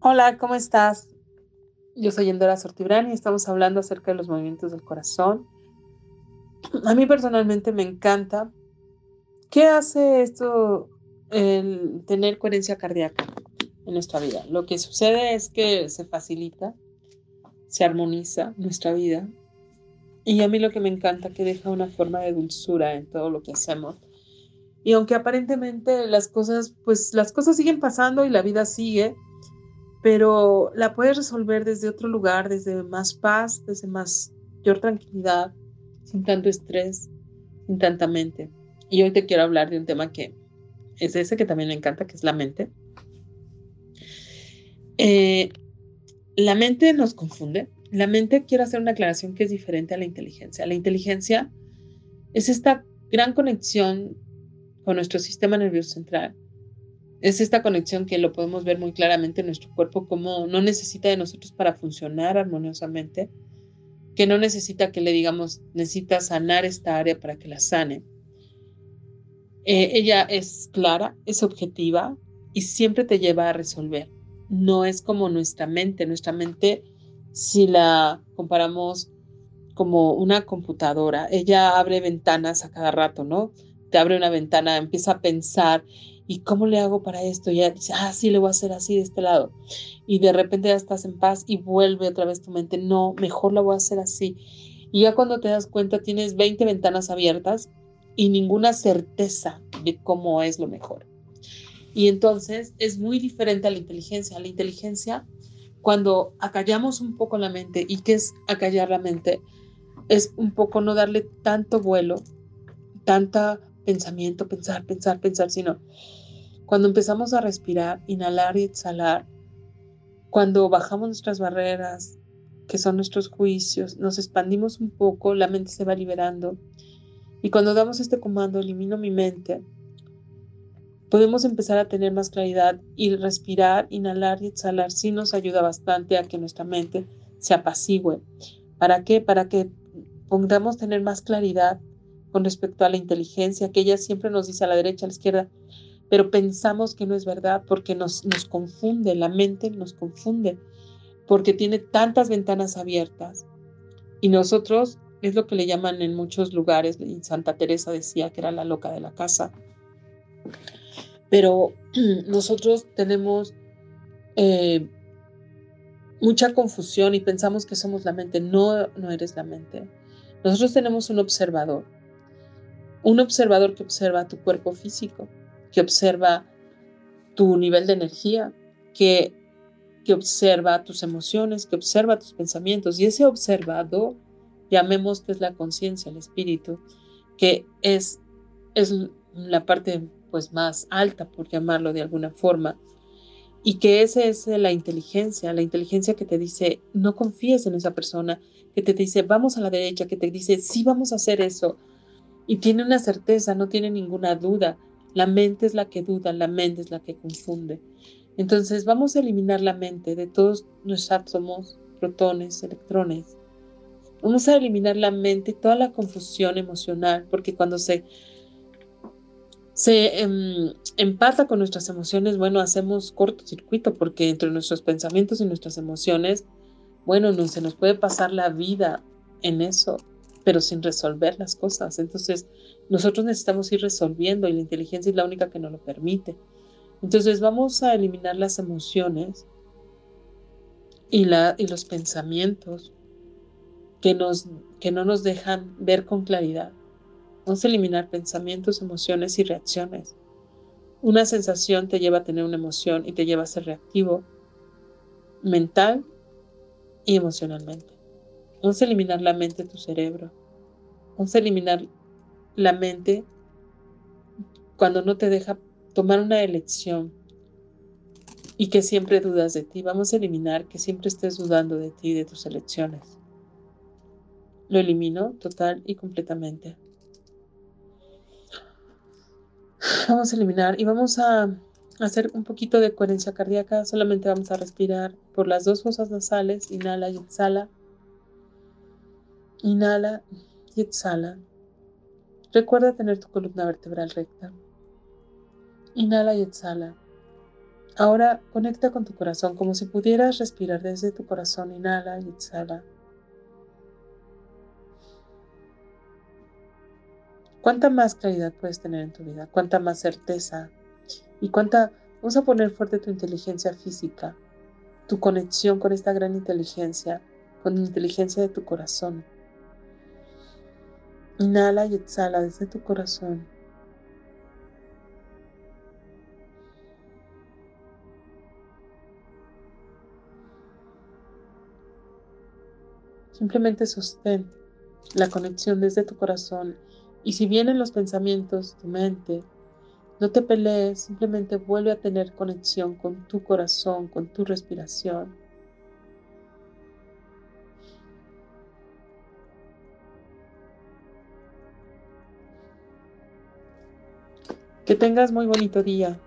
Hola, ¿cómo estás? Yo soy Endora Sortibrán y estamos hablando acerca de los movimientos del corazón. A mí personalmente me encanta. ¿Qué hace esto, el tener coherencia cardíaca en nuestra vida? Lo que sucede es que se facilita, se armoniza nuestra vida. Y a mí lo que me encanta que deja una forma de dulzura en todo lo que hacemos. Y aunque aparentemente las cosas, pues las cosas siguen pasando y la vida sigue, pero la puedes resolver desde otro lugar, desde más paz, desde más mayor tranquilidad, sin tanto estrés, sin tanta mente. Y hoy te quiero hablar de un tema que es ese que también me encanta, que es la mente. Eh, la mente nos confunde. La mente, quiero hacer una aclaración que es diferente a la inteligencia. La inteligencia es esta gran conexión con nuestro sistema nervioso central es esta conexión que lo podemos ver muy claramente en nuestro cuerpo, como no necesita de nosotros para funcionar armoniosamente, que no necesita que le digamos, necesita sanar esta área para que la sane. Eh, ella es clara, es objetiva y siempre te lleva a resolver. No es como nuestra mente. Nuestra mente, si la comparamos como una computadora, ella abre ventanas a cada rato, ¿no? Te abre una ventana, empieza a pensar ¿y cómo le hago para esto? Ya dice, ah, sí, le voy a hacer así de este lado. Y de repente ya estás en paz y vuelve otra vez tu mente, no, mejor la voy a hacer así. Y ya cuando te das cuenta tienes 20 ventanas abiertas y ninguna certeza de cómo es lo mejor. Y entonces es muy diferente a la inteligencia. La inteligencia, cuando acallamos un poco la mente, ¿y qué es acallar la mente? Es un poco no darle tanto vuelo, tanta pensamiento, pensar, pensar, pensar, sino cuando empezamos a respirar, inhalar y exhalar, cuando bajamos nuestras barreras, que son nuestros juicios, nos expandimos un poco, la mente se va liberando. Y cuando damos este comando, elimino mi mente, podemos empezar a tener más claridad y respirar, inhalar y exhalar sí nos ayuda bastante a que nuestra mente se apacigüe. ¿Para qué? Para que podamos tener más claridad con respecto a la inteligencia, que ella siempre nos dice a la derecha, a la izquierda, pero pensamos que no es verdad porque nos, confunde, la mente nos confunde, porque tiene tantas ventanas abiertas. Y nosotros, es lo que le llaman en muchos lugares, Santa Teresa decía que era la loca de la casa, pero nosotros tenemos eh, mucha confusión y pensamos que somos la mente. No, no eres la mente. Nosotros tenemos un observador un observador que observa tu cuerpo físico, que observa tu nivel de energía, que, que observa tus emociones, que observa tus pensamientos. Y ese observador, llamemos que es la conciencia, el espíritu, que es, es la parte pues más alta, por llamarlo de alguna forma, y que esa es la inteligencia, la inteligencia que te dice, no confíes en esa persona, que te dice, vamos a la derecha, que te dice, sí, vamos a hacer eso, y tiene una certeza, no tiene ninguna duda. La mente es la que duda, la mente es la que confunde. Entonces vamos a eliminar la mente de todos nuestros átomos, protones, electrones. Vamos a eliminar la mente y toda la confusión emocional, porque cuando se, se em, empata con nuestras emociones, bueno, hacemos cortocircuito, porque entre nuestros pensamientos y nuestras emociones, bueno, no se nos puede pasar la vida en eso pero sin resolver las cosas. Entonces, nosotros necesitamos ir resolviendo y la inteligencia es la única que nos lo permite. Entonces, vamos a eliminar las emociones y, la, y los pensamientos que, nos, que no nos dejan ver con claridad. Vamos a eliminar pensamientos, emociones y reacciones. Una sensación te lleva a tener una emoción y te lleva a ser reactivo mental y emocionalmente. Vamos a eliminar la mente de tu cerebro. Vamos a eliminar la mente cuando no te deja tomar una elección y que siempre dudas de ti. Vamos a eliminar que siempre estés dudando de ti y de tus elecciones. Lo elimino total y completamente. Vamos a eliminar y vamos a hacer un poquito de coherencia cardíaca. Solamente vamos a respirar por las dos fosas nasales, inhala y exhala. Inhala y exhala. Recuerda tener tu columna vertebral recta. Inhala y exhala. Ahora conecta con tu corazón como si pudieras respirar desde tu corazón. Inhala y exhala. ¿Cuánta más claridad puedes tener en tu vida? ¿Cuánta más certeza? ¿Y cuánta... Vamos a poner fuerte tu inteligencia física, tu conexión con esta gran inteligencia, con la inteligencia de tu corazón. Inhala y exhala desde tu corazón. Simplemente sostén la conexión desde tu corazón y si vienen los pensamientos, tu mente, no te pelees, simplemente vuelve a tener conexión con tu corazón, con tu respiración. Que tengas muy bonito día.